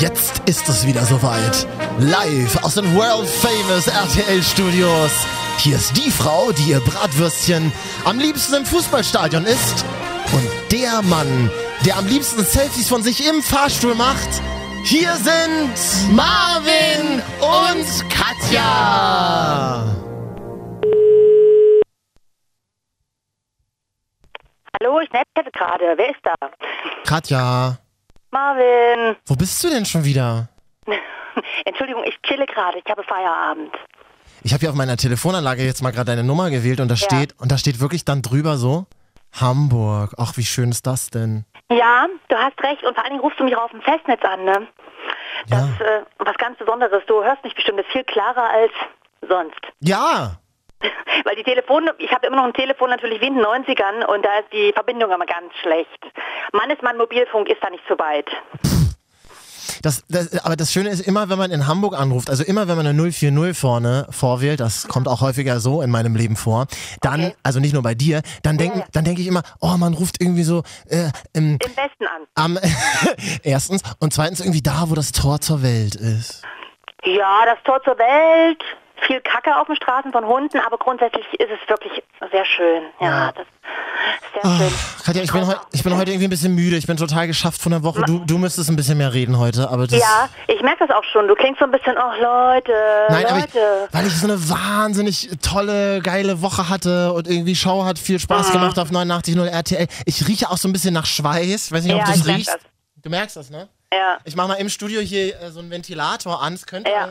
Jetzt ist es wieder soweit. Live aus den World Famous RTL Studios. Hier ist die Frau, die ihr Bratwürstchen am liebsten im Fußballstadion isst. Und der Mann, der am liebsten Selfies von sich im Fahrstuhl macht. Hier sind Marvin und Katja. Hallo, ich nette gerade. Wer ist da? Katja, Marvin. wo bist du denn schon wieder? Entschuldigung, ich chille gerade. Ich habe Feierabend. Ich habe hier auf meiner Telefonanlage jetzt mal gerade deine Nummer gewählt und da steht und da steht wirklich dann drüber so Hamburg. Ach, wie schön ist das denn? Ja, du hast recht. Und vor allen Dingen rufst du mich auf dem Festnetz an, ne? Das ist äh, was ganz Besonderes. Du hörst mich bestimmt ist viel klarer als sonst. Ja, Weil die Telefon, ich habe immer noch ein Telefon natürlich wie in den 90ern und da ist die Verbindung immer ganz schlecht. Mann ist mein Mobilfunk, ist da nicht so weit. das, das, aber das Schöne ist immer, wenn man in Hamburg anruft, also immer wenn man eine 040 vorne vorwählt, das kommt auch häufiger so in meinem Leben vor, dann, Okay. also nicht nur bei dir, dann denke ja. dann denk ich immer, oh, man ruft irgendwie so äh, im, Im Westen an. am, erstens und zweitens irgendwie da, wo das Tor zur Welt ist. Ja, das Tor zur Welt, viel Kacke auf den Straßen von Hunden, aber grundsätzlich ist es wirklich sehr schön. Ja, Ja. das ist sehr schön. Katja, ich bin, heu, ich bin heute irgendwie ein bisschen müde, ich bin total geschafft von der Woche. Du, du müsstest ein bisschen mehr reden heute, aber. Ja, ich merke das auch schon. Du klingst so ein bisschen, oh Leute, Nein, aber ich, Leute. weil ich so eine wahnsinnig tolle, geile Woche hatte und irgendwie Show hat viel Mhm. Spaß gemacht auf 89.0 RTL. Ich rieche auch so ein bisschen nach Schweiß. Weiß nicht, ob Ja, du ich es merk riechst. das. Du merkst das, ne? ja. Ich mache mal im Studio hier äh, so einen Ventilator an. Es könnte, Ja.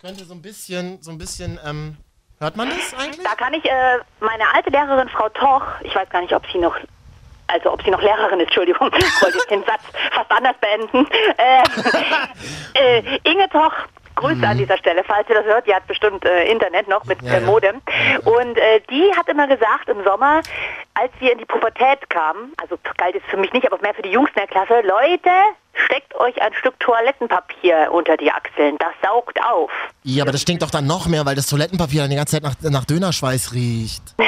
Könnte so ein bisschen, so ein bisschen, ähm, hört man das eigentlich? Da kann ich äh, meine alte Lehrerin, Frau Toch, ich weiß gar nicht, ob sie noch, also ob sie noch Lehrerin ist, Entschuldigung, ich wollte jetzt den Satz fast anders beenden. Äh, äh, Inge Toch, Grüße an dieser Stelle, falls ihr das hört, die hat bestimmt äh, Internet noch mit Ja, äh, ja. Modem. Und äh, die hat immer gesagt im Sommer, als wir in die Pubertät kamen, also galt es für mich nicht, aber mehr für die Jungs in der Klasse, Leute, steckt euch ein Stück Toilettenpapier unter die Achseln, das saugt auf. Ja, aber das stinkt doch dann noch mehr, weil das Toilettenpapier dann die ganze Zeit nach, nach Dönerschweiß riecht.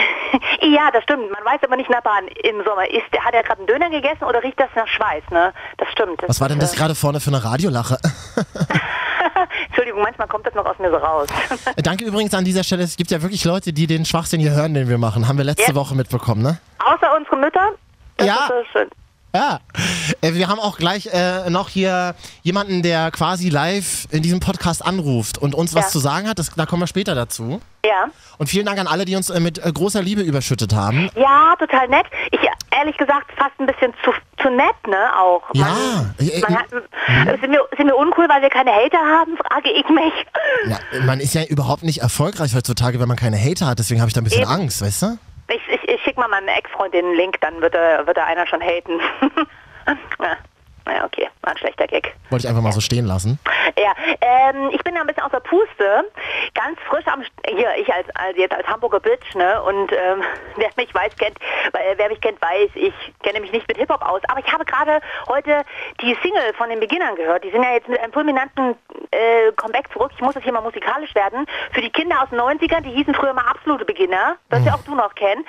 Ja, das stimmt. Man weiß aber nicht der Bahn im Sommer. Ist, hat er gerade einen Döner gegessen oder riecht das nach Schweiß? Ne? Das stimmt. Was war denn das ist, gerade vorne für eine Radiolache? äh, Entschuldigung, manchmal kommt das noch aus mir so raus. Danke übrigens an dieser Stelle. Es gibt ja wirklich Leute, die den Schwachsinn hier hören, den wir machen. Haben wir letzte Ja. Woche mitbekommen, ne? Außer unsere Mütter. Das Ja. Ja. Äh, Wir haben auch gleich äh, noch hier jemanden, der quasi live in diesem Podcast anruft und uns was Ja. zu sagen hat. Das, da kommen wir später dazu. Ja. Und vielen Dank an alle, die uns äh, mit äh, großer Liebe überschüttet haben. Ja, total nett. Ich ehrlich gesagt fast ein bisschen zu, zu nett, ne? Auch. Ja. Man, Äh, man hat, sind, wir, sind wir uncool, weil wir keine Hater haben, frage ich mich. Ja, man ist ja überhaupt nicht erfolgreich heutzutage, wenn man keine Hater hat. Deswegen habe ich da ein bisschen Eben. Angst, weißt du? Ich, schicke mal meinem Ex-Freund den Link, dann wird er, wird er einer schon haten. ja. Naja, okay, war ein schlechter Gag. Wollte ich einfach mal so stehen lassen. Ja, ähm, ich bin ja ein bisschen aus der Puste, ganz frisch am, St- hier, ich als, als jetzt als Hamburger Bitch, ne, und ähm, wer mich weiß, kennt, äh, wer mich kennt, weiß, ich kenne mich nicht mit Hip-Hop aus, aber ich habe gerade heute die Single von den Beginnern gehört, die sind ja jetzt mit einem fulminanten äh, Comeback zurück, ich muss das hier mal musikalisch werden, für die Kinder aus den 90ern, die hießen früher mal absolute Beginner, das ja auch du noch kennen,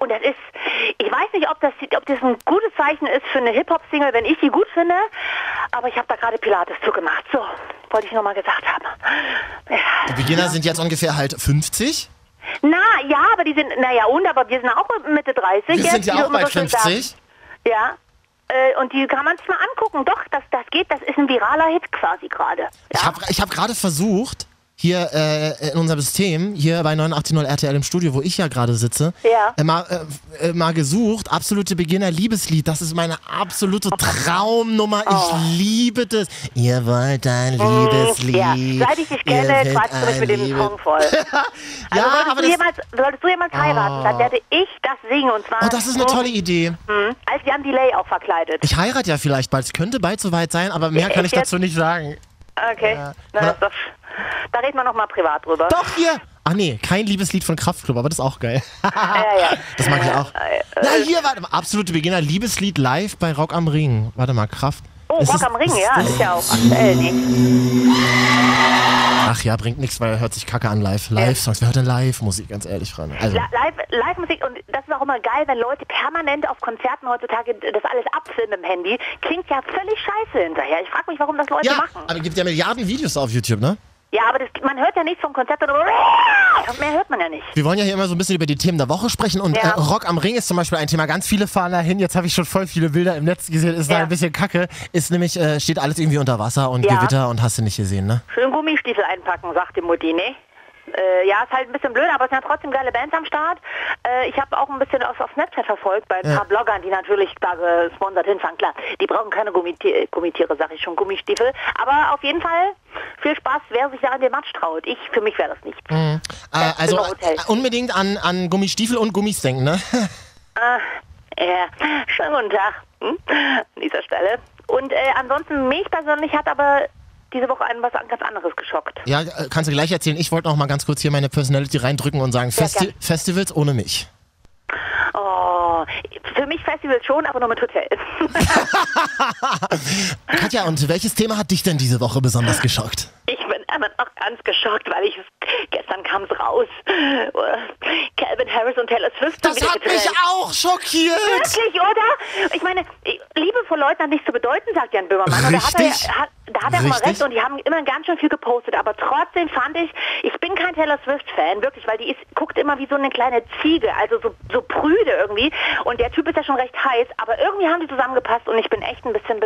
und das ist, ich weiß nicht, ob das, ob das ein gutes Zeichen ist für eine Hip-Hop-Single, wenn ich die gut finde, aber ich habe da gerade Pilates zugemacht. So, wollte ich nochmal gesagt haben. Die. Beginner sind jetzt ungefähr halt 50. Na, ja, aber die sind, naja, und, aber wir sind auch Mitte 30 Wir jetzt. sind ja auch bei so schön 50. sagst. Ja. Äh, Und die kann man sich mal angucken. Doch, das, das geht, das ist ein viraler Hit quasi gerade. Ich Ja. habe ich hab gerade versucht, hier äh, in unserem System, hier bei 89.0 RTL im Studio, wo ich ja gerade sitze, Ja. äh, mal, äh, äh, mal gesucht, absolute Beginner-Liebeslied. Das ist meine absolute Traumnummer. Oh. Ich liebe das. Ihr wollt ein Liebeslied. Ja, seit ich dich kenne, wollt quatschst du mich mit dem Song voll. Also ja, solltest, aber du das, jemals, solltest du jemals heiraten, dann werde ich das singen und zwar oh, das ist eine tolle Idee. Mhm. als Jan Delay auch verkleidet. Ich heirate ja vielleicht bald. Es könnte bald soweit sein, aber mehr kann ich Echt jetzt? dazu nicht sagen. Okay, Na, das ist doch, da reden wir nochmal privat drüber. Doch, hier. Ach nee, kein Liebeslied von Kraftklub, aber das ist auch geil. Ja, ja. Das mag ich auch. Äh, Ja, hier, warte mal. Absolute Beginner. Liebeslied live bei Rock am Ring. Warte mal, Kraft. Oh, Ist Rock es- am Ring, ist ja, ist ja auch aktuell nicht. Ach ja, bringt nichts, weil hört sich kacke an live. Live-Songs, wer hört denn Live-Musik, ganz ehrlich, Freunde. Also, La- Live, Live-Musik und das ist auch immer geil, wenn Leute permanent auf Konzerten heutzutage das alles abfilmen im Handy. Klingt ja völlig scheiße hinterher. Ich frage mich, warum das Leute ja, machen. aber es gibt ja Milliarden Videos auf YouTube, ne? Ja, aber das, man hört ja nichts vom Konzert. Mehr hört man ja nicht. Wir wollen ja hier immer so ein bisschen über die Themen der Woche sprechen und Ja. äh, Rock am Ring ist zum Beispiel ein Thema. Ganz viele fahren da hin. Jetzt habe ich schon voll viele Bilder im Netz gesehen. Ist da Ja. ein bisschen kacke. Ist nämlich, äh, steht alles irgendwie unter Wasser und Ja. Gewitter und hast du nicht gesehen, ne? Schön Gummistiefel einpacken, sagt die Mutti, ne? Äh, ja, ist halt ein bisschen blöd, aber es sind ja trotzdem geile Bands am Start. Äh, ich habe auch ein bisschen auf, auf Snapchat verfolgt bei ein Ja. paar Bloggern, die natürlich da gesponsert hinfahren. Klar, die brauchen keine Gummitiere, Gummitiere sag ich schon, Gummistiefel. Aber auf jeden Fall viel Spaß, wer sich da an den Matsch traut. Ich, für mich wäre das nichts. Äh, also im Hotel. äh, unbedingt an, an Gummistiefel und Gummis denken, ne? Ah, ja, schönen guten Tag hm? an dieser Stelle. Und äh, ansonsten, mich persönlich hat aber diese Woche ein was ganz anderes geschockt. ja, äh, kannst du gleich erzählen. Ich wollte noch mal ganz kurz hier meine Personality reindrücken und sagen, Ja, Festi gern. Festivals ohne mich. Oh, Festivals schon, aber nur mit Hotel. Katja, und welches Thema hat dich denn diese Woche besonders geschockt? Ich bin immer noch ganz geschockt, weil ich gestern kam es raus. Calvin Harris und Taylor Swift Das hat mich getrennt. auch schockiert. Wirklich, oder? Ich meine, Liebe vor Leuten hat nichts zu bedeuten, sagt Jan Böhmermann. Da hat er, Richtig. hat, da hat er immer Richtig. recht und die haben immer ganz schön viel gepostet. Aber trotzdem fand ich, ich bin kein Taylor Swift-Fan, wirklich, weil die ist, guckt immer wie so eine kleine Ziege, also so, so prüde irgendwie. Und der Typ ist ja schon recht heiß, aber irgendwie haben die zusammengepasst und ich bin echt ein bisschen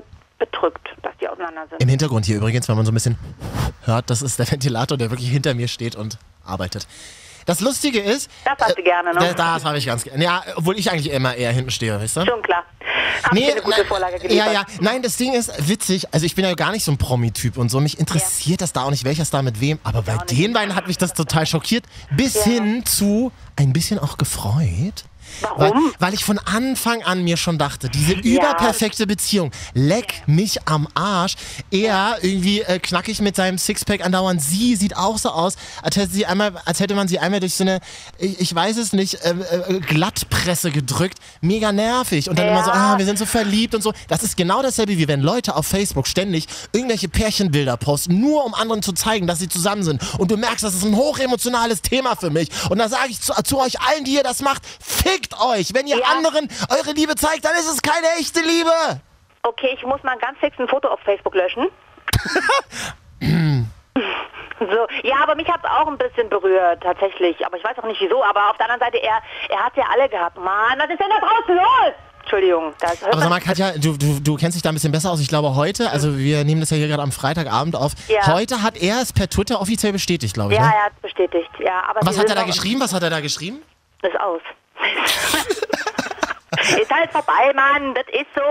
bedrückt, dass die auseinander sind. Im Hintergrund hier übrigens, wenn man so ein bisschen hört, das ist der Ventilator, der wirklich hinter mir steht und arbeitet. Das Lustige ist. Das hast du gerne, ne? Das, das habe ich ganz gerne. Ja, obwohl ich eigentlich immer eher hinten stehe, weißt du? Schon klar. Hab ich dir eine gute na- Vorlage geliefert. Ja, ja. Nein, das Ding ist witzig. Also ich bin ja gar nicht so ein Promi-Typ und so. Mich interessiert das da auch nicht, welcher Star mit wem. Aber bei den beiden hat mich das total schockiert. Bis Ja. hin zu ein bisschen auch gefreut. Weil, Warum? weil ich von Anfang an mir schon dachte, diese überperfekte Beziehung, leck mich am Arsch. Er irgendwie äh, knackig mit seinem Sixpack andauernd. Sie sieht auch so aus, als hätte, sie einmal, als hätte man sie einmal durch so eine, ich, ich weiß es nicht, äh, äh, Glattpresse gedrückt. Mega nervig. Und dann immer so, ah, wir sind so verliebt und so. Das ist genau dasselbe, wie wenn Leute auf Facebook ständig irgendwelche Pärchenbilder posten, nur um anderen zu zeigen, dass sie zusammen sind. Und du merkst, das ist ein hochemotionales Thema für mich. Und da sage ich zu, zu euch allen, die ihr das macht, fickt euch. Wenn ihr Ja. anderen eure Liebe zeigt, dann ist es keine echte Liebe. Okay, ich muss mal ganz fix ein Foto auf Facebook löschen. so, ja, aber mich hat es auch ein bisschen berührt, tatsächlich. Aber ich weiß auch nicht wieso. Aber auf der anderen Seite, er, er hat ja alle gehabt. Mann, was ist denn da draußen los? Entschuldigung. Das hört Aber sag mal, Katja, du, du, du kennst dich da ein bisschen besser aus. Ich glaube, heute, also wir nehmen das ja hier gerade am Freitagabend auf. Ja. Heute hat er es per Twitter offiziell bestätigt, glaube ich. ja, ne? er hat es bestätigt. Ja, aber Was hat er da geschrieben? Was hat er da geschrieben? Ist aus. ist halt vorbei, Mann. Das ist so.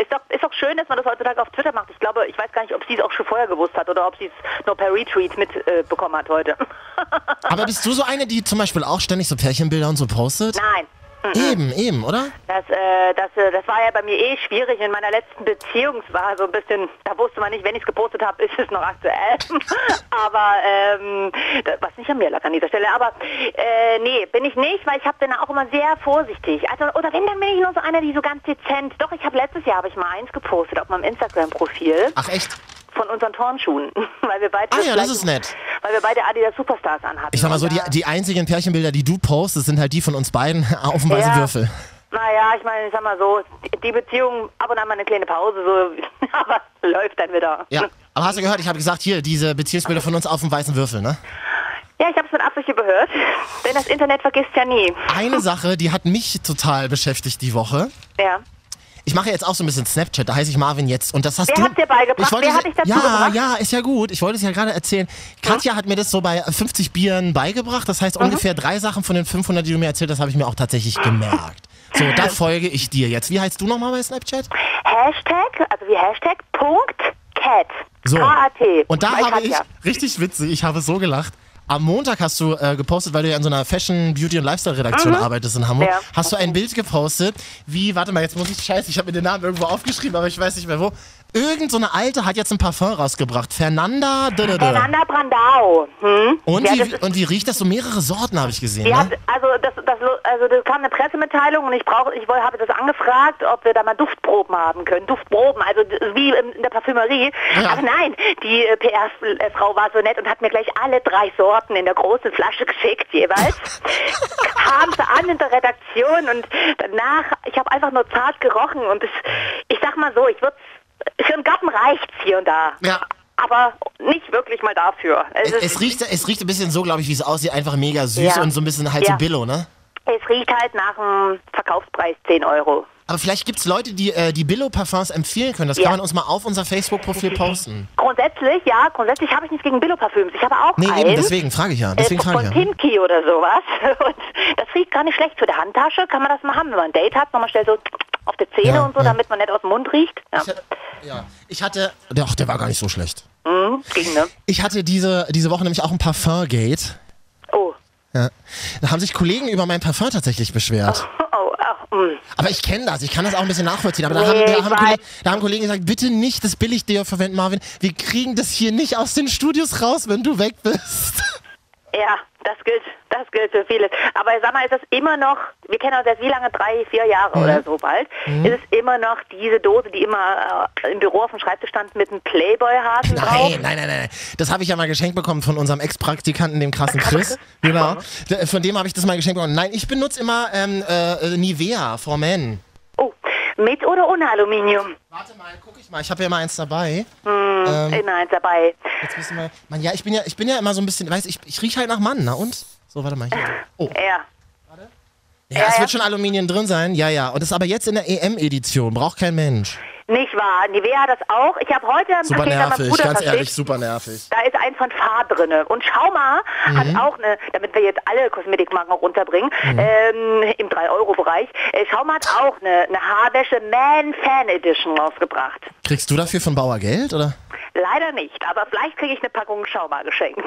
Ist doch, ist doch schön, dass man das heutzutage auf Twitter macht. Ich glaube, ich weiß gar nicht, ob sie es auch schon vorher gewusst hat oder ob sie es nur per Retweet mitbekommen äh, hat heute. Aber bist du so eine, die zum Beispiel auch ständig so Pärchenbilder und so postet? Nein. Eben, eben, oder? Das, äh, das, äh, das war ja bei mir eh schwierig. In meiner letzten Beziehung war so ein bisschen, da wusste man nicht, wenn ich es gepostet habe, ist es noch aktuell. aber ähm, das, was nicht an mir lag an dieser Stelle. Aber äh, nee, bin ich nicht, weil ich habe dann auch immer sehr vorsichtig. Also oder wenn dann bin ich nur so einer, die so ganz dezent. Doch, ich habe letztes Jahr habe ich mal eins gepostet auf meinem Instagram-Profil Ach echt? Von unseren Turnschuhen, weil wir beide Ah ja, das ist nett. weil wir beide Adidas Superstars anhatten. Ich sag mal so, die, die einzigen Pärchenbilder, die du postest, sind halt die von uns beiden auf dem weißen Ja. Würfel. Naja, ich meine, ich sag mal so, die- die Beziehung, ab und an mal eine kleine Pause, so, aber läuft dann wieder. Ja. Aber hast du gehört, ich habe gesagt, hier, diese Beziehungsbilder von uns auf dem weißen Würfel, ne? Ja, ich habe es mit Absicht überhört, denn das Internet vergisst ja nie. Eine Sache, die hat mich total beschäftigt die Woche. Ja. Ich mache jetzt auch so ein bisschen Snapchat, da heiße ich Marvin jetzt. Und das hast Wer du. hat dir beigebracht? Ich wollte Wer hat dich dazu ja, gebracht? ja, ist ja gut. Ich wollte es ja gerade erzählen. Katja hat mir das so bei 50 Bieren beigebracht. Das Mhm. heißt, ungefähr drei Sachen von den 500, die du mir erzählt hast, habe ich mir auch tatsächlich gemerkt. So, da folge ich dir jetzt. Wie heißt du nochmal bei Snapchat? Hashtag, also wie Hashtag, Punkt, Cat. So. K-A-T. Und da habe ich, richtig witzig, ich habe so gelacht. Am Montag hast du äh, gepostet, weil du ja in so einer Fashion, Beauty und Lifestyle Redaktion arbeitest in Hamburg. Ja. Hast du ein Bild gepostet, wie, warte mal, jetzt muss ich, scheiße, ich habe mir den Namen irgendwo aufgeschrieben, aber ich weiß nicht mehr wo. Irgend so eine Alte hat jetzt ein Parfum rausgebracht. Fernanda. dödödö. Fernanda Brandau. Hm? Und, ja, ist, und wie riecht das? So mehrere Sorten habe ich gesehen. die Ne? hat, also, das, das, also das kam eine Pressemitteilung und ich brauche, ich habe das angefragt, ob wir da mal Duftproben haben können. Duftproben, also wie in der Parfümerie. Ja. Aber nein, die äh, PR-Frau war so nett und hat mir gleich alle drei Sorten in der großen Flasche geschickt jeweils. Kam sie an in der Redaktion und danach, ich habe einfach nur zart gerochen und es, ich sag mal so, ich würde für einen Garten reicht's hier und da. Ja. Aber nicht wirklich mal dafür. Es, ist- es, riecht, es riecht ein bisschen so, glaube ich, wie es aussieht. Einfach mega süß Ja. und so ein bisschen halt so Ja. Billo, ne? Es riecht halt nach dem Verkaufspreis 10 Euro. Aber vielleicht gibt es Leute, die äh, die Billo-Parfums empfehlen können. Das Ja. kann man uns mal auf unser Facebook-Profil posten. Grundsätzlich, ja, grundsätzlich habe ich nichts gegen Billo-Parfüms. Ich habe auch Nee, eins. eben, deswegen frage ich ja. Deswegen äh, frage von ich ja. Timki oder sowas. Und das riecht gar nicht schlecht. Für die Handtasche kann man das mal haben, wenn man ein Date hat. Nochmal schnell so auf die Zähne Ja, und so, ja. damit man nicht aus dem Mund riecht. Ja, Ich hatte, ja. ich hatte, doch, der war gar nicht so schlecht. mhm, ging, ne? Ich hatte diese, diese Woche nämlich auch ein Parfum-Gate. Oh. Ja. Da haben sich Kollegen über mein Parfum tatsächlich beschwert. Oh, ach, mh. Aber ich kenne das, ich kann das auch ein bisschen nachvollziehen. Aber da, Nee, haben, da, haben. Kollegen, da haben Kollegen gesagt, bitte nicht das Billig-Deo verwenden, Marvin. Wir kriegen das hier nicht aus den Studios raus, wenn du weg bist. Ja, das gilt, das gilt für vieles. Aber sag mal, ist das immer noch, wir kennen uns jetzt wie lange, drei, vier Jahre Mhm. oder so bald, ist es immer noch diese Dose, die immer äh, im Büro auf dem Schreibtisch stand mit einem Playboy-Hasen drauf? Nein, nein, nein, nein. Das habe ich ja mal geschenkt bekommen von unserem Ex-Praktikanten, dem krassen Chris. Genau. Von dem habe ich das mal geschenkt bekommen. Nein, ich benutze immer ähm, äh, Nivea for Men. Mit oder ohne Aluminium? Warte mal, guck ich mal. Ich habe ja immer eins dabei. Hm, Ähm. Nein, dabei. Jetzt müssen wir. Mann, ja, ich bin ja, ich bin ja immer so ein bisschen, weiß ich, ich rieche halt nach Mann, na und? So, warte mal hier. Oh. Ja. Ja, es ja. wird schon Aluminium drin sein. Ja, ja. Und das ist aber jetzt in der EM-Edition. Braucht kein Mensch. Nicht wahr? Nivea hat das auch. Ich habe heute ein Super Paket nervig, Bruder ganz ehrlich, super nervig. Da ist eins von Fahr drinne. Und Schauma Mhm. hat auch eine, damit wir jetzt alle Kosmetikmarken auch runterbringen, Mhm. ähm, im 3-Euro-Bereich. Äh, Schauma hat auch eine, eine Haarwäsche Man Fan Edition rausgebracht. Kriegst du dafür von Bauer Geld, oder? Leider nicht, aber vielleicht kriege ich eine Packung Schauma geschenkt.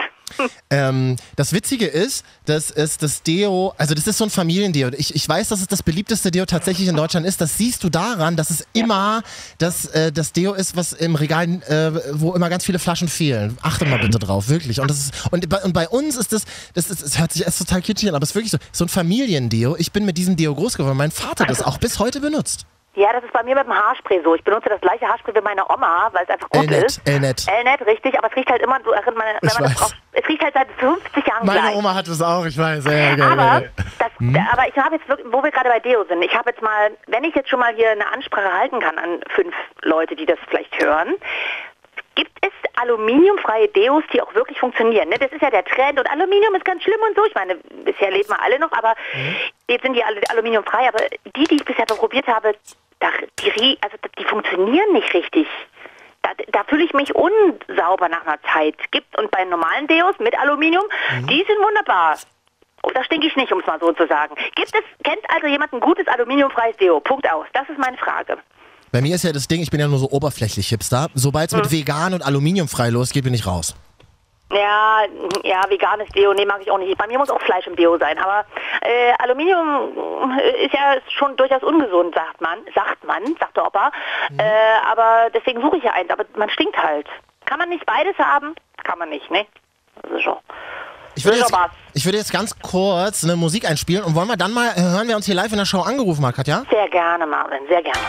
Ähm, das Witzige ist, das ist das Deo, also das ist so ein Familiendeo. Ich, ich weiß, dass es das beliebteste Deo tatsächlich in Deutschland ist. Das siehst du daran, dass es immer das, äh, das Deo ist, was im Regal, äh, wo immer ganz viele Flaschen fehlen. Achte mal bitte drauf, wirklich. Und, das ist, und, bei, und bei uns ist das, das, ist, das hört sich erst total kitschig an, aber es ist wirklich so, so ein Familiendeo. Ich bin mit diesem Deo groß geworden. Mein Vater das auch bis heute benutzt. Ja, das ist bei mir mit dem Haarspray so. Ich benutze das gleiche Haarspray wie meine Oma, weil es einfach gut Elnet, ist. Elnet. Elnet, richtig, aber es riecht halt immer so, wenn man, wenn Ich man das drauf, es riecht halt seit 50 Jahren Meine gleich. Oma hat es auch, ich weiß. Ja, ja, geil, Aber, das, Hm? aber ich habe jetzt wirklich, wo wir gerade bei Deo sind, ich habe jetzt mal, wenn ich jetzt schon mal hier eine Ansprache halten kann an fünf Leute, die das vielleicht hören, gibt es aluminiumfreie Deos, die auch wirklich funktionieren. Ne? Das ist ja der Trend und Aluminium ist ganz schlimm und so. Ich meine, bisher leben wir alle noch, aber Mhm. jetzt sind die alle aluminiumfrei. Aber die, die ich bisher probiert habe, da, die, also, die funktionieren nicht richtig. Da, da fühle ich mich unsauber nach einer Zeit. Gibt und bei normalen Deos mit Aluminium, Mhm. die sind wunderbar. Und da stinke ich nicht, um es mal so zu sagen. Gibt es, kennt also jemand ein gutes aluminiumfreies Deo? Punkt aus. Das ist meine Frage. Bei mir ist ja das Ding, ich bin ja nur so oberflächlich Hipster. Sobald es mit vegan und aluminiumfrei losgeht, bin ich raus. Ja, ja, veganes Deo, nee, mag ich auch nicht. Bei mir muss auch Fleisch im Deo sein. Aber äh, Aluminium äh, ist ja schon durchaus ungesund, sagt man. Sagt man, sagt der Opa. Äh, aber deswegen suche ich ja eins. Aber man stinkt halt. Kann man nicht beides haben? Kann man nicht, ne? Das ist schon. Ich würde, jetzt, ich würde jetzt ganz kurz eine Musik einspielen und wollen wir dann mal, hören wir uns hier live in der Show angerufen hat, Katja? Sehr gerne, Marvin, sehr gerne.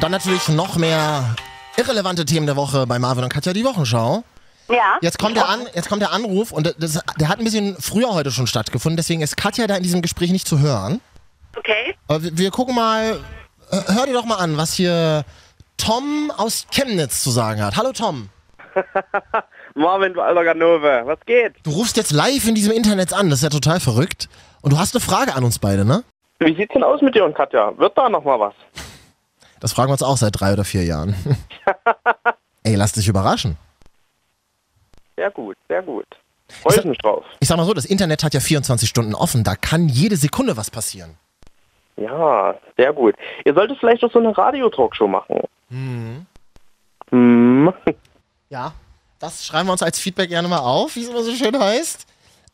Und dann natürlich noch mehr irrelevante Themen der Woche bei Marvin und Katja, die Wochenschau. Ja. Jetzt kommt der, an, jetzt kommt der Anruf und das, der hat ein bisschen früher heute schon stattgefunden, deswegen ist Katja da in diesem Gespräch nicht zu hören. Okay. Aber wir, wir gucken mal, hör dir doch mal an, was hier Tom aus Chemnitz zu sagen hat. Hallo Tom. Marvin, du alter Ganove, was geht? Du rufst jetzt live in diesem Internet an, das ist ja total verrückt. Und du hast eine Frage an uns beide, ne? Wie sieht's denn aus mit dir und Katja? Wird da noch mal was? Das fragen wir uns auch seit drei oder vier Jahren. Ey, lass dich überraschen. Sehr gut, sehr gut. Freue ich mich drauf. Ich sag mal so, das Internet hat ja 24 Stunden offen, da kann jede Sekunde was passieren. Ja, sehr gut. Ihr solltet vielleicht auch so eine Radio-Talkshow machen. Hm. Ja, das schreiben wir uns als Feedback gerne mal auf, wie es immer so schön heißt.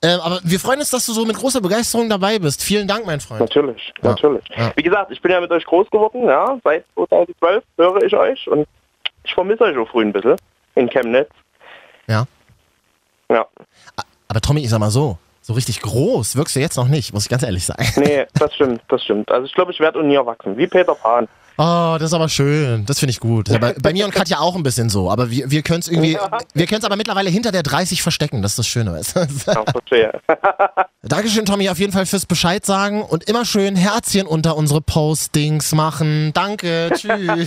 Ähm, aber wir freuen uns, dass du so mit großer Begeisterung dabei bist. Vielen Dank, mein Freund. Natürlich, Ja. natürlich. Ja. Wie gesagt, ich bin ja mit euch groß geworden, ja. Seit 2012 höre ich euch und ich vermisse euch auch früh ein bisschen in Chemnitz. Ja. Ja. Aber Tommy, ich sag mal so, so richtig groß wirkst du jetzt noch nicht, muss ich ganz ehrlich sagen. Nee, das stimmt, das stimmt. Also ich glaube, ich werde nie erwachsen. Wie Peter Pan. Oh, das ist aber schön. Das finde ich gut. Ja bei, bei mir und Katja auch ein bisschen so. Aber wir, wir können es irgendwie, Ja. wir können es aber mittlerweile hinter der 30 verstecken. Das ist das Schöne. Weißt du? Ja, verstehe. Dankeschön, Tommy, auf jeden Fall fürs Bescheid sagen und immer schön Herzchen unter unsere Postings machen. Danke. Tschüss.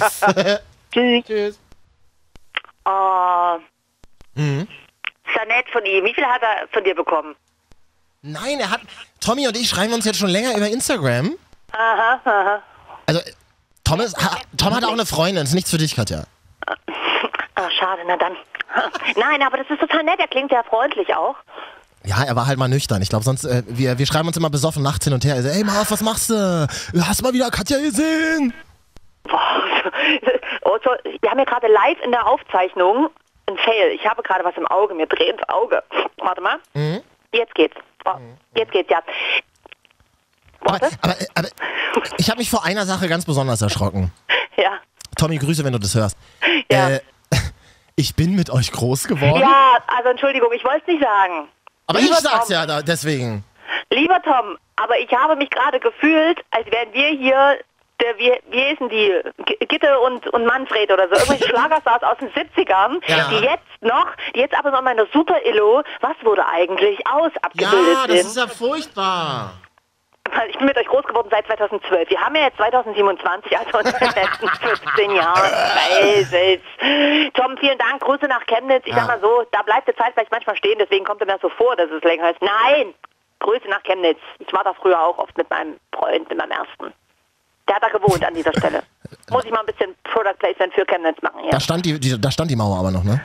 Tschüss. Tschüss. Oh, Mhm. ist ja nett von ihm. Wie viel hat er von dir bekommen? Nein, er hat. Tommy und ich schreiben uns jetzt schon länger über Instagram. Aha, aha. Also, Thomas, ha, Tom hat auch eine Freundin. Das ist nichts für dich, Katja. Ah, schade, na dann. Nein, aber das ist total nett. Er klingt sehr freundlich auch. Ja, er war halt mal nüchtern. Ich glaube, sonst, äh, wir, wir schreiben uns immer besoffen nachts hin und her. Er hey Marv, was machst du? Du hast mal wieder Katja gesehen. Boah, oh, so, wir haben ja gerade live in der Aufzeichnung ein Fail. Ich habe gerade was im Auge, mir dreht das Auge. Warte mal. Mhm. Jetzt geht's. Oh, jetzt geht's, ja. Aber, aber, aber ich habe mich vor einer Sache ganz besonders erschrocken. Ja. Tommy, Grüße, wenn du das hörst. Ja. Äh, ich bin mit euch groß geworden. Ja, also Entschuldigung, ich wollte es nicht sagen. aber Lieber ich sag's Tom, ja da, deswegen. Lieber Tom, aber ich habe mich gerade gefühlt, als wären wir hier, der, wie, wie hießen die, G- Gitte und, und Manfred oder so, irgendwelche Schlagerstars aus den 70ern, Ja. die jetzt noch, die jetzt aber noch mal in der Super-Illo, was wurde eigentlich aus, abgebildet Ja, das sind. ist ja furchtbar. Ich bin mit euch groß geworden seit 2012. Wir haben ja jetzt 2027, also in den letzten 15 Jahren. Weiß es. Tom, vielen Dank. Grüße nach Chemnitz. Ich Ja. sag mal so, da bleibt die Zeit vielleicht manchmal stehen, deswegen kommt mir das so vor, dass es länger ist. Nein! Grüße nach Chemnitz. Ich war da früher auch oft mit meinem Freund, mit meinem ersten. Der hat da gewohnt an dieser Stelle. Muss ich mal ein bisschen Product Placement für Chemnitz machen hier. Da stand die, die, da stand die Mauer aber noch, ne?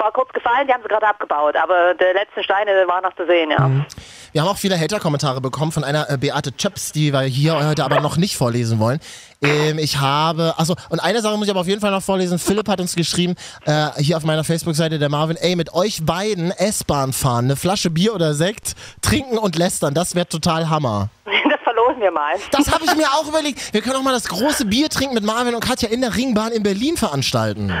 War kurz gefallen, die haben sie gerade abgebaut, aber die letzten Steine waren noch zu sehen, ja. Mhm. Wir haben auch viele Hater-Kommentare bekommen von einer äh, Beate Chöps, die wir hier heute aber noch nicht vorlesen wollen. Ähm, ich habe, achso, und eine Sache muss ich aber auf jeden Fall noch vorlesen. Philipp hat uns geschrieben, äh, hier auf meiner Facebook-Seite, der Marvin, ey, mit euch beiden S-Bahn fahren, eine Flasche Bier oder Sekt, trinken und lästern, das wäre total Hammer. Das verlosen wir mal. Das habe ich mir auch überlegt. Wir können auch mal das große Bier trinken mit Marvin und Katja in der Ringbahn in Berlin veranstalten.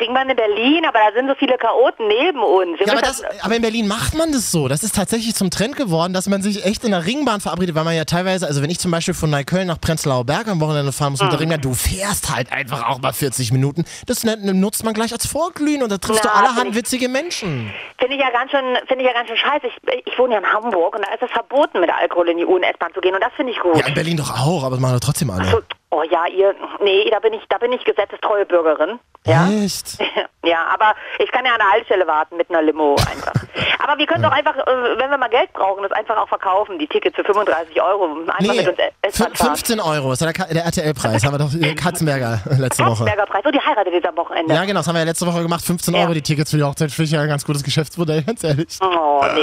Ringbahn in Berlin, aber da sind so viele Chaoten neben uns. Ja, aber, das, aber in Berlin macht man das so. Das ist tatsächlich zum Trend geworden, dass man sich echt in der Ringbahn verabredet, weil man ja teilweise, also wenn ich zum Beispiel von Neukölln nach Prenzlauer Berg am Wochenende fahren muss mit der Ringbahn, du fährst halt einfach auch mal 40 Minuten. Das nutzt man gleich als Vorglühen und da triffst Na, du allerhand ich- witzige Menschen. Finde ich ja ganz schön, finde ich ja ganz schön scheiße. Ich, ich wohne ja in Hamburg und da ist es verboten, mit Alkohol in die U- und S-Bahn zu gehen und das finde ich gut. Ja, in Berlin doch auch, aber das machen doch trotzdem alle. So, oh ja, ihr, nee, da bin ich, da bin ich gesetzestreue Bürgerin. Ja. Echt? Ja, aber ich kann ja an der Haltestelle warten mit einer Limo einfach. aber wir können doch einfach, äh, wenn wir mal Geld brauchen, das einfach auch verkaufen, die Tickets für 35 Euro. Einfach Nee, mit uns S-Bahn fün- fahren. 15 Euro, das ist ja der, der RTL-Preis. haben wir doch äh, Katzenberger letzte Woche. Katzenberger Preis. Oh, die heiratet jetzt am Wochenende. Ja, genau, das haben wir ja letzte Woche gemacht. 15 Ja. Euro die Tickets für die Hochzeit. Finde ich ja ein ganz gutes Geschäftsmodell, ganz ehrlich. Oh, nee.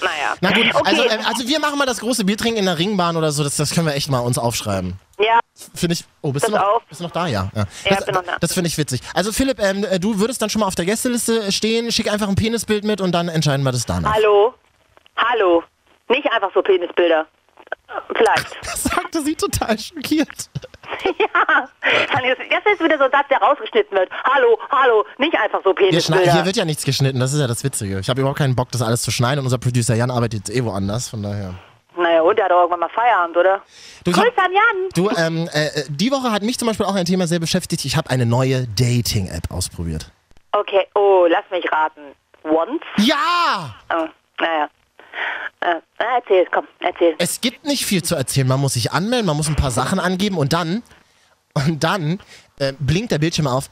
Naja. Na gut, okay. also, also wir machen mal das große Biertrinken in der Ringbahn oder so, das, das können wir echt mal uns aufschreiben. ja, Finde ich. Oh, bist Das du noch, auch. bist du noch da? Ja. ja. Ja, das bin noch da. das finde ich witzig. Also Philipp, ähm, du würdest dann schon mal auf der Gästeliste stehen, schick einfach ein Penisbild mit und dann entscheiden wir das danach. hallo. Hallo. Nicht einfach so Penisbilder. Vielleicht. Das sagte sie total schockiert. ja. Das ist wieder so ein Satz, der rausgeschnitten wird. Hallo, hallo. Nicht einfach so Penisbilder. hier wird ja nichts geschnitten, das ist ja das Witzige. Ich habe überhaupt keinen Bock, das alles zu schneiden und unser Producer Jan arbeitet jetzt eh woanders, von daher. Naja, und der hat doch irgendwann mal Feierabend, oder? Du, hab- Grüß an Jan. Du, ähm, äh, die Woche hat mich zum Beispiel auch ein Thema sehr beschäftigt. Ich habe eine neue Dating-App ausprobiert. Okay, oh, lass mich raten. Once? Ja! Oh, naja. Äh, erzähl, komm, erzähl. Es gibt nicht viel zu erzählen. Man muss sich anmelden, man muss ein paar Sachen angeben und dann, und dann äh, blinkt der Bildschirm auf.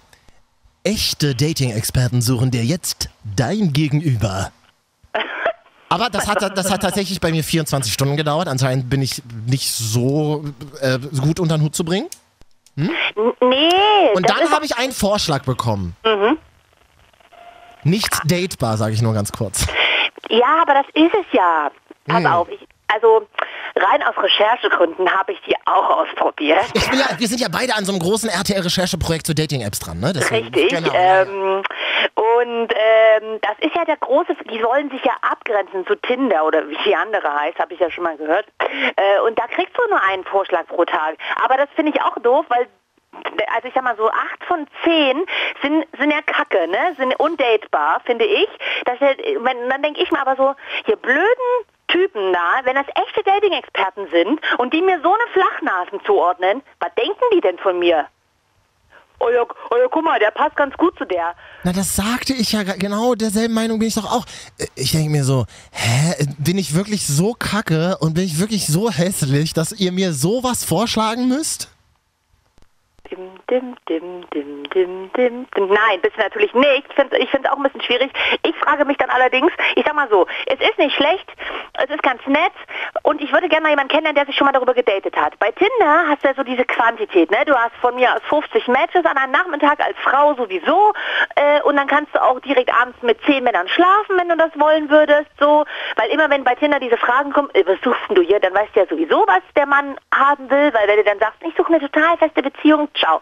Echte Dating-Experten suchen dir jetzt dein Gegenüber. Aber das hat, das hat tatsächlich bei mir 24 Stunden gedauert. Anscheinend bin ich nicht so äh, gut unter den Hut zu bringen. N nee. Und dann habe ich einen Vorschlag bekommen. Nicht datebar, sage ich nur ganz kurz. Ja, aber das ist es ja. Pass Hm. auf, ich, also rein aus Recherchegründen habe ich die auch ausprobiert. Ja, wir sind ja beide an so einem großen RTL-Rechercheprojekt zu Dating-Apps dran, ne? Deswegen- Richtig. Genau, ähm, und ähm, das ist ja der große, die wollen sich ja abgrenzen zu Tinder oder wie die andere heißt, habe ich ja schon mal gehört. Äh, und da kriegst du nur einen Vorschlag pro Tag. Aber das finde ich auch doof, weil also ich sag mal so, acht von zehn sind, sind ja kacke, ne? Sind undatebar, finde ich. Das, wenn, dann denke ich mir aber so, hier blöden Typen da, wenn das echte Dating-Experten sind und die mir so eine Flachnasen zuordnen, was denken die denn von mir? Oh ja, oh ja, guck mal, der passt ganz gut zu der. Na, das sagte ich ja, ge- genau derselben Meinung bin ich doch auch. Äh, Ich denke mir so, hä, bin ich wirklich so kacke und bin ich wirklich so hässlich, dass ihr mir sowas vorschlagen müsst? Dim, dim, dim, dim, dim, dim, dim. Nein, bist du natürlich nicht. Ich finde es auch ein bisschen schwierig. Ich frage mich dann allerdings, ich sag mal so, es ist nicht schlecht, es ist ganz nett und ich würde gerne mal jemanden kennenlernen, der sich schon mal darüber gedatet hat. Bei Tinder hast du ja so diese Quantität, ne? Du hast von mir aus 50 Matches an einem Nachmittag als Frau sowieso äh, und dann kannst du auch direkt abends mit 10 Männern schlafen, wenn du das wollen würdest, so. Weil immer wenn bei Tinder diese Fragen kommen, äh, was suchst du hier, dann weißt du ja sowieso, was der Mann haben will, weil wenn du dann sagst, ich suche eine total feste Beziehung, ciao,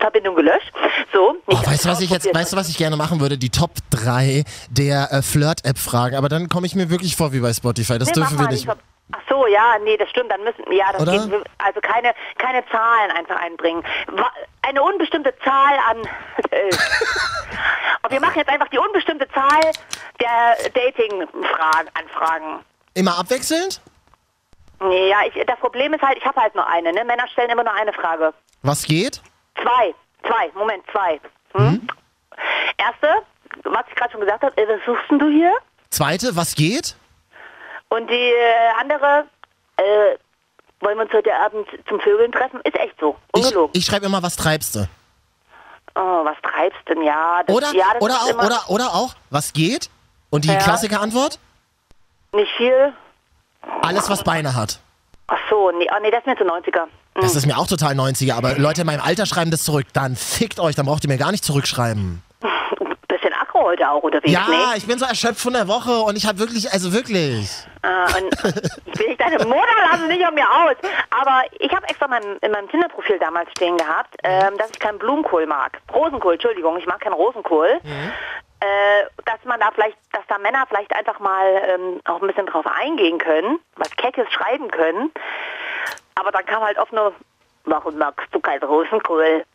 Verbindung gelöscht. So. Oh, nicht, weißt du, was ich jetzt, weißt du, was ich gerne machen würde? Die Top 3 der äh, Flirt-App-Fragen. Aber dann komme ich mir wirklich vor wie bei Spotify. Das Nee, dürfen wir nicht. Ach so, ja, nee, das stimmt. Dann müssen, ja, das geht, also keine, keine Zahlen einfach einbringen. Eine unbestimmte Zahl an. Äh, und wir machen jetzt einfach die unbestimmte Zahl der Dating-Anfragen. Immer abwechselnd? Nee, ja, ich, das Problem ist halt, ich habe halt nur eine. Ne? Männer stellen immer nur eine Frage. Was geht? Zwei, zwei, Moment, zwei. Hm? Erste, was ich gerade schon gesagt habe, was suchst du hier? Zweite, was geht? Und die äh, andere, äh, wollen wir uns heute Abend zum Vögeln treffen? Ist echt so, Ich, ungelogen. ich schreibe immer, was treibst du? oh, was treibst denn? Ja, das, Oder, ja, das oder, ist auch, oder, oder auch, was geht? Und die Ja. Klassikerantwort? nicht viel. Alles, was Beine hat. Ach so, nee, oh, nee, das ist mir zu 90er. Das ist mir auch total 90er, aber Leute in meinem Alter schreiben das zurück. Dann fickt euch, dann braucht ihr mir gar nicht zurückschreiben. Bisschen aggro heute auch unterwegs, Ja, ne? ich bin so erschöpft von der Woche und ich habe wirklich, also wirklich. Äh, und ich will deine Mutter lassen nicht an mir aus. Aber ich habe extra mein, in meinem Tinder-Profil damals stehen gehabt, ähm, dass ich keinen Blumenkohl mag. Rosenkohl, Entschuldigung, ich mag keinen Rosenkohl. Äh, dass man da vielleicht, dass da Männer vielleicht einfach mal ähm, auch ein bisschen drauf eingehen können, was Keckes schreiben können. Aber dann kam halt oft nur, warum magst du keinen Rosenkohl?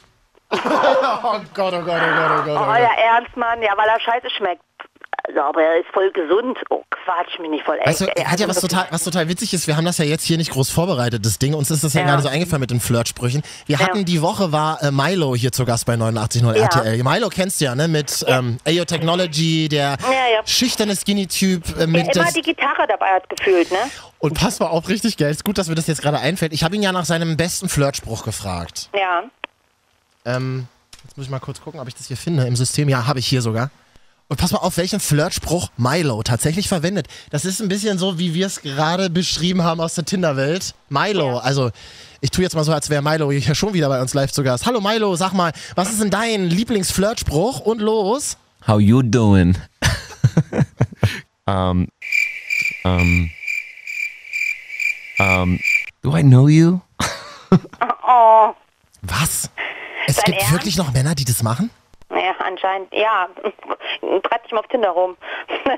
Oh Gott, oh Gott, oh Gott, oh Gott. Oh ja, ernst, Mann, ja, weil er scheiße schmeckt. Also, aber er ist voll gesund. Oh, Quatsch, mich nicht voll echt. Weißt du, ey, hat ja was total, was total witzig ist, wir haben das ja jetzt hier nicht groß vorbereitet, das Ding. Uns ist das ja, Ja. gerade so eingefallen mit den Flirtsprüchen. Wir Ja. hatten die Woche, war äh, Milo hier zu Gast bei 89.0 Ja. RTL. Milo kennst du ja, ne? Mit ähm, AO Technology, der schüchterne Skinny-Typ. Äh, Der mit immer die Gitarre dabei hat gefühlt, ne? und pass mal auf, richtig geil. Ist gut, dass mir das jetzt gerade einfällt. Ich habe ihn ja nach seinem besten Flirtspruch gefragt. Ja. Ähm, jetzt muss ich mal kurz gucken, ob ich das hier finde im System. Ja, habe ich hier sogar. Und pass mal auf, welchen Flirtspruch Milo tatsächlich verwendet. Das ist ein bisschen so, wie wir es gerade beschrieben haben aus der Tinder-Welt. Milo, Ja. also ich tue jetzt mal so, als wäre Milo hier schon wieder bei uns live zu Gast. Hallo Milo, sag mal, was ist denn dein Lieblingsflirtspruch? Und los. How you doing? um, um, um, do I know you? Oh, Was? Es Dein gibt Ernst? wirklich noch Männer, die das machen? naja, anscheinend, ja. Treib dich mal auf Tinder rum.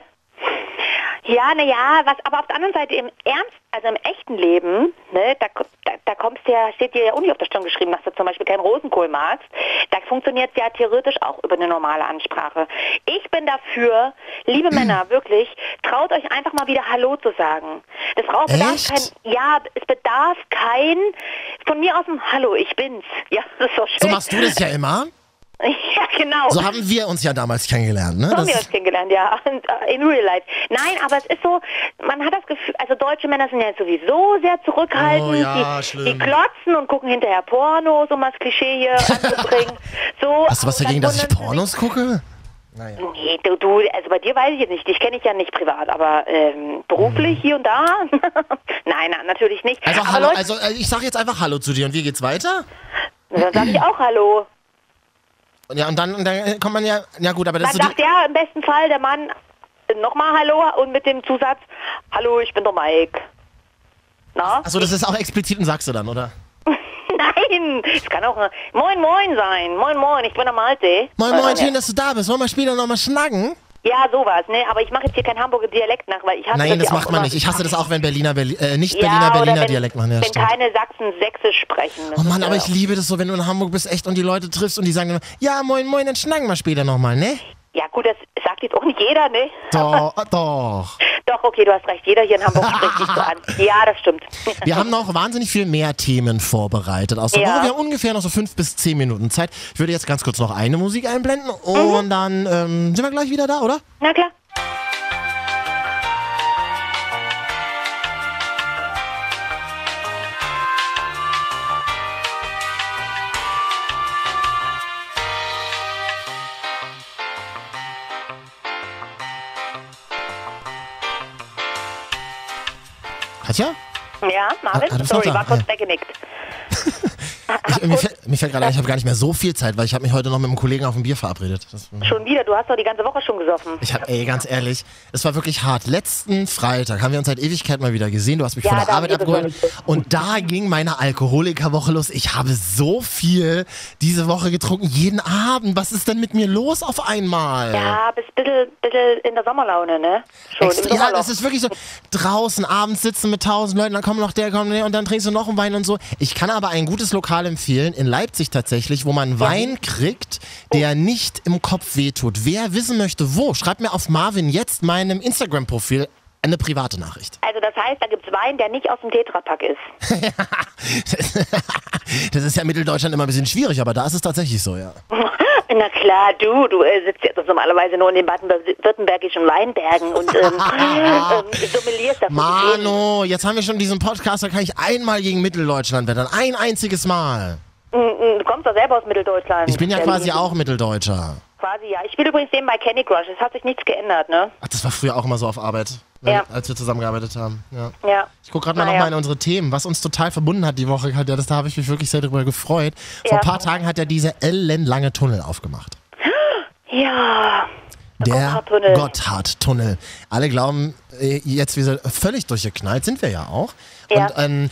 ja, naja, was aber auf der anderen Seite im Ernst, also im echten Leben, ne, da, da, da kommst du ja, steht dir ja auch nicht auf der Stirn geschrieben, dass du zum Beispiel keinen Rosenkohl magst. Da funktioniert es ja theoretisch auch über eine normale Ansprache. Ich bin dafür, liebe Männer, wirklich, traut euch einfach mal wieder Hallo zu sagen. Das braucht bedarf kein, ja, es bedarf kein, von mir aus ein Hallo, ich bin's. Ja, das ist so schön. So machst du das ja immer. Ja, genau. So haben wir uns ja damals kennengelernt, ne? So haben wir uns kennengelernt, ja. Und, äh, In real life. Nein, aber es ist so, man hat das Gefühl, also deutsche Männer sind ja sowieso sehr zurückhaltend. Oh ja, die, schlimm. die klotzen und gucken hinterher Pornos, um das Klischee hier anzubringen. So, Hast du was dagegen, dass ich Pornos gucke? sich- Nee, du, du, also bei dir weiß ich jetzt nicht, dich kenne ich ja nicht privat, aber ähm, beruflich hier und da? Nein, na, natürlich nicht. Also, aber hallo, Leute, also äh, ich sag jetzt einfach Hallo zu dir und wie geht's weiter? dann sag ich auch Hallo. Ja, und dann, und dann kommt man ja, ja gut, aber das Dann ist so sagt ja im besten Fall der Mann, nochmal Hallo und mit dem Zusatz, Hallo, ich bin der Mike. Na? Achso, das ist auch explizit und sagst du dann, oder? Nein, es kann auch Moin Moin sein. Moin Moin, ich bin der Malte. Moin, moin, schön, dass du da bist. Wollen wir später nochmal schnacken? Ja, sowas, ne? Aber ich mache jetzt hier keinen Hamburger Dialekt nach, weil ich hasse Nein, das auch macht man nicht. Ich hasse das auch, wenn Berliner, Berli äh, nicht ja, Berliner, Berliner wenn, Dialekt machen. Ja, wenn stimmt. keine Sachsen Sächsisch sprechen. Das Oh Mann, aber ich liebe das so, wenn du in Hamburg bist, echt und die Leute triffst und die sagen immer, ja, moin, moin, dann schnacken wir später nochmal, ne? Ja gut, das sagt jetzt auch nicht jeder, ne? Doch, doch. Doch, okay, du hast recht. Jeder hier in Hamburg spricht dich so an. Ja, das stimmt. Wir haben noch wahnsinnig viel mehr Themen vorbereitet. Aus der Ja. Woche. Wir haben ungefähr noch so fünf bis zehn Minuten Zeit. Ich würde jetzt ganz kurz noch eine Musik einblenden und dann ähm, sind wir gleich wieder da, oder? Na klar. Ja, Marvin? Sorry, war kurz ja. weggenickt. Ich, mir, fällt, mir fällt gerade ein, ich habe gar nicht mehr so viel Zeit, weil ich habe mich heute noch mit einem Kollegen auf ein Bier verabredet. Das, Schon wieder, du hast doch die ganze Woche schon gesoffen. ich habe, ey, ganz ehrlich, es war wirklich hart. Letzten Freitag haben wir uns seit Ewigkeit mal wieder gesehen. Du hast mich Ja, von der Arbeit abgeholt. Und da ging meine Alkoholikerwoche los. Ich habe so viel diese Woche getrunken, jeden Abend. Was ist denn mit mir los auf einmal? Ja, bist ein bisschen, bisschen in der Sommerlaune, ne? Schon Extra, ja, das ist wirklich so. Draußen abends sitzen mit tausend Leuten, dann kommt noch der, kommt der und dann trinkst du noch einen Wein und so. Ich kann aber ein gutes Lokal empfehlen, in Leipzig tatsächlich, wo man Wein kriegt, der nicht im Kopf wehtut. Wer wissen möchte, wo, schreibt mir auf Marvin jetzt meinem Instagram-Profil eine private Nachricht. Also das heißt, da gibt's Wein, der nicht aus dem Tetrapack ist. das ist ja in Mitteldeutschland immer ein bisschen schwierig, aber da ist es tatsächlich so, ja. Na klar, du, du äh, sitzt jetzt normalerweise nur in den baden-württembergischen Weinbergen und ähm, ähm, sommelierst da vor dich hin. Mano, jetzt haben wir schon diesen Podcast, da kann ich einmal gegen Mitteldeutschland wettern. Ein einziges Mal. Du kommst doch selber aus Mitteldeutschland. Ich bin ja quasi auch Mitteldeutscher. Quasi, ja. Ich spiele übrigens nebenbei Candy Crush. Es hat sich nichts geändert, ne? Ach, das war früher auch immer so auf Arbeit, ne, Ja. als wir zusammengearbeitet haben. Ja. Ja. Ich gucke gerade mal nochmal in unsere Themen, was uns total verbunden hat die Woche. Ja, das, da habe ich mich wirklich sehr darüber gefreut. Vor Ja. ein paar Tagen hat er diese ellenlange Tunnel aufgemacht. Ja. Der Gotthardtunnel. Alle glauben, äh, jetzt wir sind völlig durchgeknallt, sind wir ja auch. Ja. Und ähm,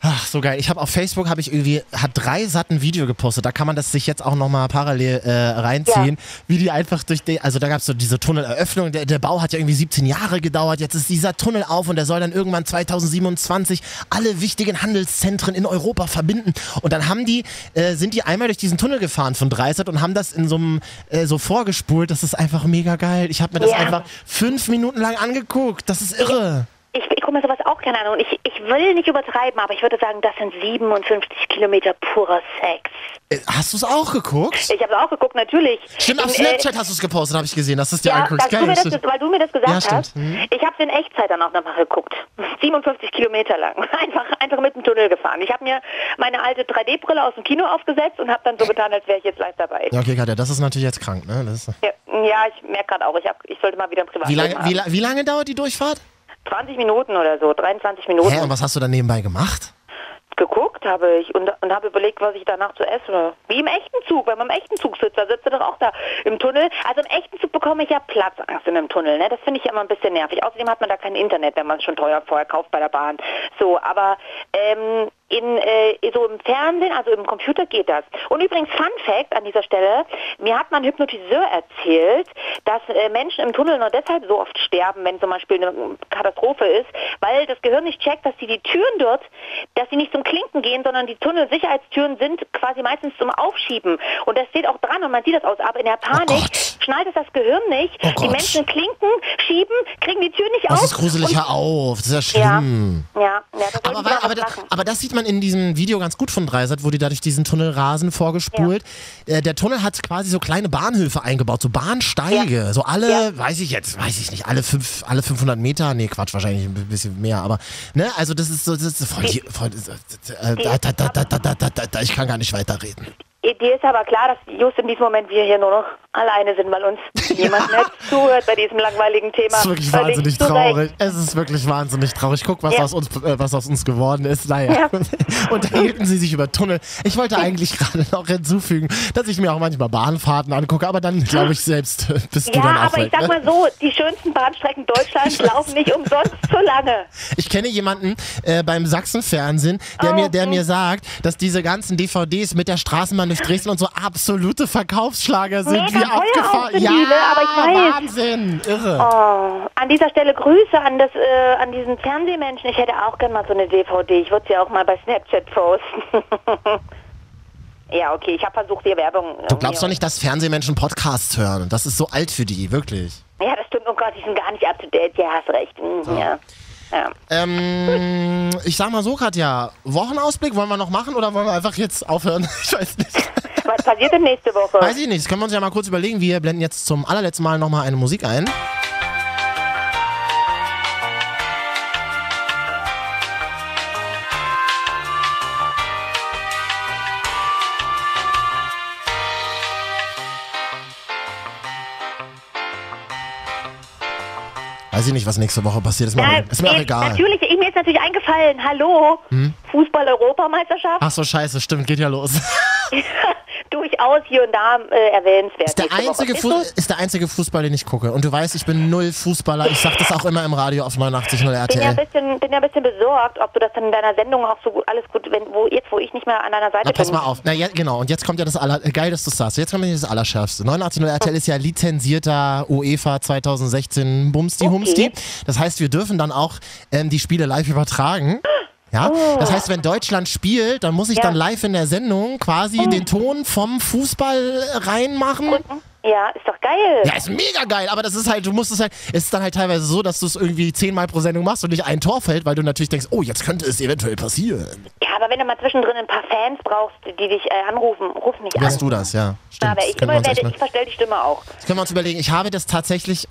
Ach, so geil. Ich habe auf Facebook habe ich irgendwie hat drei satten Video gepostet. Da kann man das sich jetzt auch noch mal parallel äh, reinziehen, wie die einfach durch die also da gab es so diese Tunneleröffnung. Der, der Bau hat ja irgendwie 17 Jahre gedauert. Jetzt ist dieser Tunnel auf und der soll dann irgendwann 2027 alle wichtigen Handelszentren in Europa verbinden. Und dann haben die äh, sind die einmal durch diesen Tunnel gefahren von Dreisat und haben das in so einem äh, so vorgespult. Das ist einfach mega geil. Ich habe mir das Ja. einfach fünf Minuten lang angeguckt. Das ist irre. Ich, ich gucke mir sowas auch gerne an und ich, ich will nicht übertreiben, aber ich würde sagen, das sind 57 Kilometer purer Sex. Äh, Hast du es auch geguckt? Ich habe es auch geguckt, natürlich. Stimmt, auf In, äh, Snapchat hast du es gepostet, habe ich gesehen, dass du es dir Ja, anguckst. dass du mir das, stimmt. weil du mir das gesagt Ja, stimmt. hast. Mhm. Ich habe es in Echtzeit dann auch nochmal geguckt. 57 Kilometer lang. Einfach, einfach mit dem Tunnel gefahren. Ich habe mir meine alte 3D-Brille aus dem Kino aufgesetzt und habe dann so getan, als wäre ich jetzt live dabei. Ja, okay, Katja, das ist natürlich jetzt krank, ne? Das ist, Ja, ja ich merke gerade auch, ich, hab, ich sollte mal wieder ein wie, lange, wie, la- wie lange dauert die Durchfahrt? 20 Minuten oder so, 23 Minuten. Hä, und was hast du dann nebenbei gemacht? geguckt habe ich und, und habe überlegt, was ich danach zu essen. Wie im echten Zug, wenn man im echten Zug sitzt, da sitzt du doch auch da im Tunnel. Also im echten Zug bekomme ich ja Platzangst in einem Tunnel. Ne? Das finde ich ja immer ein bisschen nervig. Außerdem hat man da kein Internet, wenn man es schon teuer vorher kauft bei der Bahn. So, aber ähm, in, äh, so im Fernsehen, also im Computer geht das. Und übrigens, Fun Fact an dieser Stelle, mir hat mein Hypnotiseur erzählt, dass äh, Menschen im Tunnel nur deshalb so oft sterben, wenn zum Beispiel eine Katastrophe ist, weil das Gehirn nicht checkt, dass sie die Türen dort, dass sie nicht zum Klinken gehen, sondern die Tunnelsicherheitstüren sind quasi meistens zum Aufschieben. Und das steht auch dran und man sieht das aus. Aber in der Panik Gott. schnallt es das Gehirn nicht. Oh die. Menschen klinken, schieben, kriegen die Tür nicht Das auf. ist gruselig, hör auf, das ist ja Ja, schlimm. ja, ja, da sollten Aber, aber, lachen. aber das sieht man in diesem Video ganz gut von Dreisat, wo die da durch diesen Tunnel rasen, vorgespult. Äh, der Tunnel hat quasi so kleine Bahnhöfe eingebaut, so Bahnsteige. So alle, Ja. weiß ich jetzt, weiß ich nicht, alle, fünf, alle 500 Meter. Nee, Quatsch, wahrscheinlich ein bisschen mehr. Aber, ne, also das ist so, das ist voll, voll, äh, da, da, da, da, da, da, da, da, ich kann gar nicht weiterreden. Dir ist aber klar, dass just in diesem Moment wir hier nur noch alleine sind, weil uns niemand mehr zuhört bei diesem langweiligen Thema. Es ist wirklich wahnsinnig traurig. Es ist wirklich wahnsinnig traurig. Guck, was, Ja. aus, uns, äh, was aus uns geworden ist. Naja, Ja. unterhielten sie sich über Tunnel. Ich wollte eigentlich gerade noch hinzufügen, dass ich mir auch manchmal Bahnfahrten angucke, aber dann glaube ich selbst, äh, bist du Ja, dann auch aber ich weg. sag ne? mal so, die schönsten Bahnstrecken Deutschlands laufen nicht umsonst so lange. Ich kenne jemanden äh, beim Sachsenfernsehen, der, Oh, mir, der hm. mir sagt, dass diese ganzen DVDs mit der Straßenbahn durch Dresden und so absolute Verkaufsschlager sind. Mega wie abgefahren. ja, die, ne? Aber ich weiß. Wahnsinn. Irre. Oh, an dieser Stelle Grüße an, das, äh, an diesen Fernsehmenschen. Ich hätte auch gern mal so eine DVD. Ich würde sie auch mal bei Snapchat posten. ja, okay, ich habe versucht, hier Werbung. Du glaubst doch nicht, dass Fernsehmenschen Podcasts hören. Das ist so alt für die, wirklich. Ja, das stimmt. Oh Gott, die sind gar nicht up to date. Ja, hast recht. Hm, Ja. ja. Ähm, ich sag mal so, Katja, Wochenausblick wollen wir noch machen oder wollen wir einfach jetzt aufhören? Ich weiß nicht. Was passiert denn nächste Woche? Weiß ich nicht, das können wir uns ja mal kurz überlegen. Wir blenden jetzt zum allerletzten Mal nochmal eine Musik ein. Weiß ich nicht, was nächste Woche passiert. Ist mir, Ja, auch, ist mir auch egal. Hm? Natürlich, ich, mir ist natürlich eingefallen. Hallo, Fußball-Europameisterschaft. Ach so, scheiße, stimmt, geht ja los. Durchaus hier und da äh, erwähnenswert. Ist der, einzige Ist Fu so? ist der einzige Fußball, den ich gucke. Und du weißt, ich bin null Fußballer. Ich sag das auch immer im Radio auf 89.0 bin ja, ein RTL. bisschen, bin ja ein bisschen besorgt, ob du das dann in deiner Sendung auch so gut, alles gut, wenn, wo, jetzt wo ich nicht mehr an deiner Seite Na, pass bin. mal auf. Na ja, genau. Und jetzt kommt ja das aller, äh, geil, dass du sagst. Jetzt kommt ja das Allerschärfste. 89.0 RTL ist ja lizenzierter UEFA 2016 Bumsti Okay. Humsti. Das heißt, wir dürfen dann auch ähm, die Spiele live übertragen. Ja, das heißt, wenn Deutschland spielt, dann muss ich Ja. dann live in der Sendung quasi den Ton vom Fußball reinmachen. Ja, ist doch geil. Ja, ist mega geil, aber das ist halt, du musst es halt, es ist dann halt teilweise so, dass du es irgendwie zehnmal pro Sendung machst und nicht ein Tor fällt, weil du natürlich denkst, oh, jetzt könnte es eventuell passieren. Ja, aber wenn du mal zwischendrin ein paar Fans brauchst, die dich äh, anrufen, ruf mich an. Wärst du das, ja. Stimmt. Wär ich ich verstell die Stimme auch. Das können wir uns überlegen. Ich habe das tatsächlich.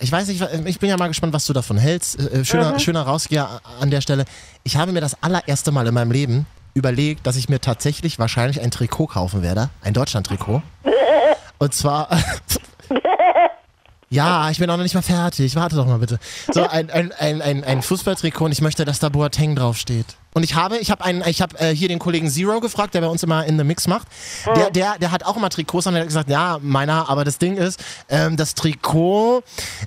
Ich weiß nicht, ich bin ja mal gespannt, was du davon hältst. Äh, Schöner, schöner Rausgeher an der Stelle. Ich habe mir das allererste Mal in meinem Leben überlegt, dass ich mir tatsächlich wahrscheinlich ein Trikot kaufen werde. Ein Deutschland-Trikot. Und zwar. Ja, ich bin auch noch nicht mal fertig. Warte doch mal bitte. So, ein, ein, ein, ein, ein Fußballtrikot und ich möchte, dass da Boateng draufsteht. Und ich habe, ich habe einen, ich habe äh, hier den Kollegen Zero gefragt, der bei uns immer in the Mix macht. Der, der, der hat auch immer Trikots und der hat gesagt, ja, meiner, aber das Ding ist, ähm, das Trikot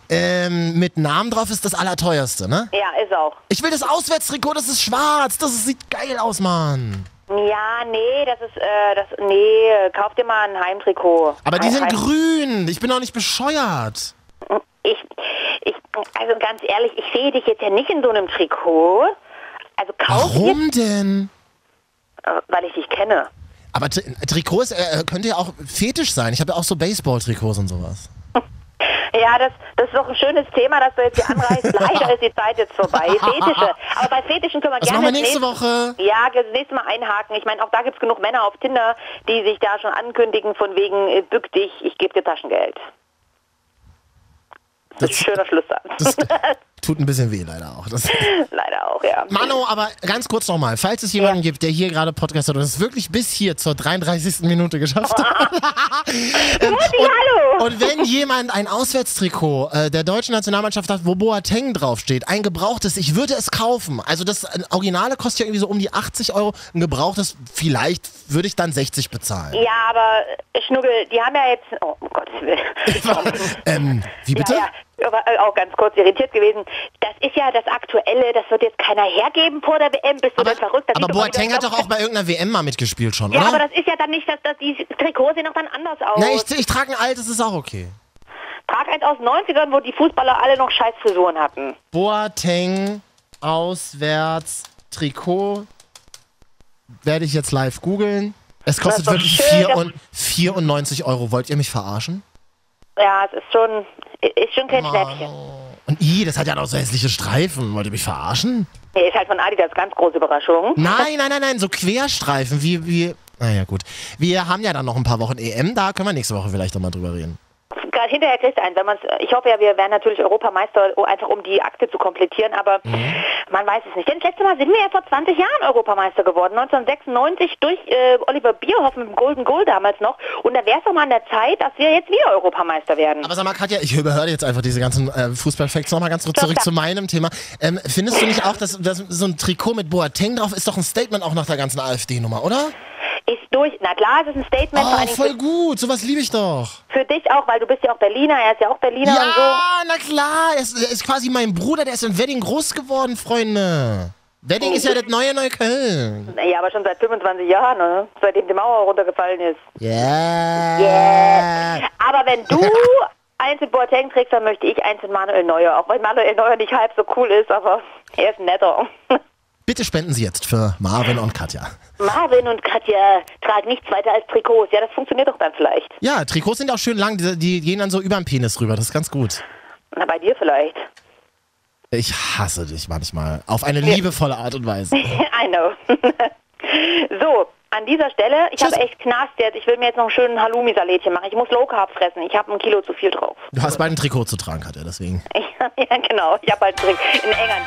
ähm, mit Namen drauf ist das allerteuerste, ne? Ja, ist auch. Ich will das Auswärtstrikot, das ist schwarz, das ist, sieht geil aus, Mann. Ja, nee, das ist, äh, das, nee, kauf dir mal ein Heimtrikot. Aber die sind Heim- grün, ich bin auch nicht bescheuert. Ich, ich, also ganz ehrlich, ich sehe dich jetzt ja nicht in so einem Trikot. Also kauf dir, Warum denn? äh, weil ich dich kenne. Aber Tri Trikots äh, könnte ja auch fetisch sein. Ich habe ja auch so Baseball-Trikots und sowas. Ja, das, das ist doch ein schönes Thema, das du jetzt hier anreißt. Leider ist die Zeit jetzt vorbei. Fetische. Aber bei Fetischen können wir Das gerne machen wir das nächste Woche. Ja, das nächste Mal einhaken. Ich meine, auch da gibt es genug Männer auf Tinder, die sich da schon ankündigen von wegen, äh, bück dich, ich gebe dir Taschengeld. Das ist ein schöner Schlusssatz. Tut ein bisschen weh, leider auch. Das Leider auch, ja. Mano, aber ganz kurz nochmal, falls es jemanden Ja. gibt, der hier gerade Podcast hat und es wirklich bis hier zur 33. Minute geschafft hat. Ähm, und, und wenn jemand ein Auswärtstrikot äh, der deutschen Nationalmannschaft hat, wo Boateng draufsteht, ein gebrauchtes, ich würde es kaufen. Also das Originale kostet ja irgendwie so um die 80 Euro, ein gebrauchtes vielleicht würde ich dann 60 bezahlen. Ja, aber äh, Schnuggel, die haben ja jetzt, oh um Gottes Willen. ähm, wie bitte? Ja, ja, auch ganz kurz irritiert gewesen. Das ist ja das Aktuelle, das wird jetzt keiner hergeben vor der WM. Bist du Aber, denn verrückt? Das aber Boateng hat doch auch bei irgendeiner WM mal mitgespielt schon, Ja, oder? aber das ist ja dann nicht, dass, dass die Trikots sehen doch dann anders aus. Na, ich, ich trage ein altes, ist auch okay. Trag eins aus den 90ern, wo die Fußballer alle noch scheiß Frisuren hatten. Boateng auswärts Trikot werde ich jetzt live googeln. Es kostet wirklich schön, 4 und 94 Euro. Wollt ihr mich verarschen? Ja, es ist schon, ist schon kein Schnäppchen. Und i, das hat ja noch so hässliche Streifen. Wollt ihr mich verarschen? Nee, ist halt von Adidas ganz große Überraschung. Nein, nein, nein, nein, so Querstreifen, wie, wie. Naja, gut. Wir haben ja dann noch ein paar Wochen EM, da können wir nächste Woche vielleicht nochmal drüber reden. Dann hinterher kriegst du einen. Wenn man's, ich hoffe ja, wir werden natürlich Europameister, einfach um die Akte zu komplettieren, aber man weiß es nicht. Denn das letzte Mal sind wir ja vor 20 Jahren Europameister geworden. 1996 durch äh, Oliver Bierhoff mit dem Golden Goal damals noch. Und da wäre es doch mal an der Zeit, dass wir jetzt wieder Europameister werden. Aber sag mal, Katja, ich überhöre jetzt einfach diese ganzen äh, Fußballfacts. Nochmal ganz kurz zurück zu meinem Thema. Ähm, findest du nicht auch, dass, dass so ein Trikot mit Boateng drauf ist doch ein Statement auch nach der ganzen AfD-Nummer, oder? Ist durch. Na klar, es ist ein Statement Oh, voll gut. Sowas liebe ich doch. für, dich auch, weil du bist ja auch Berliner, er ist ja auch Berliner und so. Ja, na klar. Er ist, er ist quasi mein Bruder, der ist in Wedding groß geworden, Freunde. Wedding ist ja das neue Neukölln. Ja, aber schon seit 25 Jahren, ne? seitdem die Mauer runtergefallen ist. Yeah. Aber wenn du eins mit Boateng trägst, dann möchte ich eins mit Manuel Neuer. Auch wenn Manuel Neuer nicht halb so cool ist, aber er ist netter. Bitte spenden Sie jetzt für Marvin und Katja. Marvin und Katja tragen nichts weiter als Trikots. Ja, das funktioniert doch dann vielleicht. Ja, Trikots sind auch schön lang. Die, die gehen dann so über den Penis rüber. Das ist ganz gut. Na, bei dir vielleicht. Ich hasse dich manchmal. Auf eine liebevolle Art und Weise. I know. so, an dieser Stelle, ich habe echt Knast jetzt. Ich will mir jetzt noch einen schönen Halloumi-Salätchen machen. Ich muss Low Carb fressen. Ich habe ein Kilo zu viel drauf. Du hast bald ein Trikot zu tragen, Katja, deswegen. ja, genau. Ich habe halt einen Engern.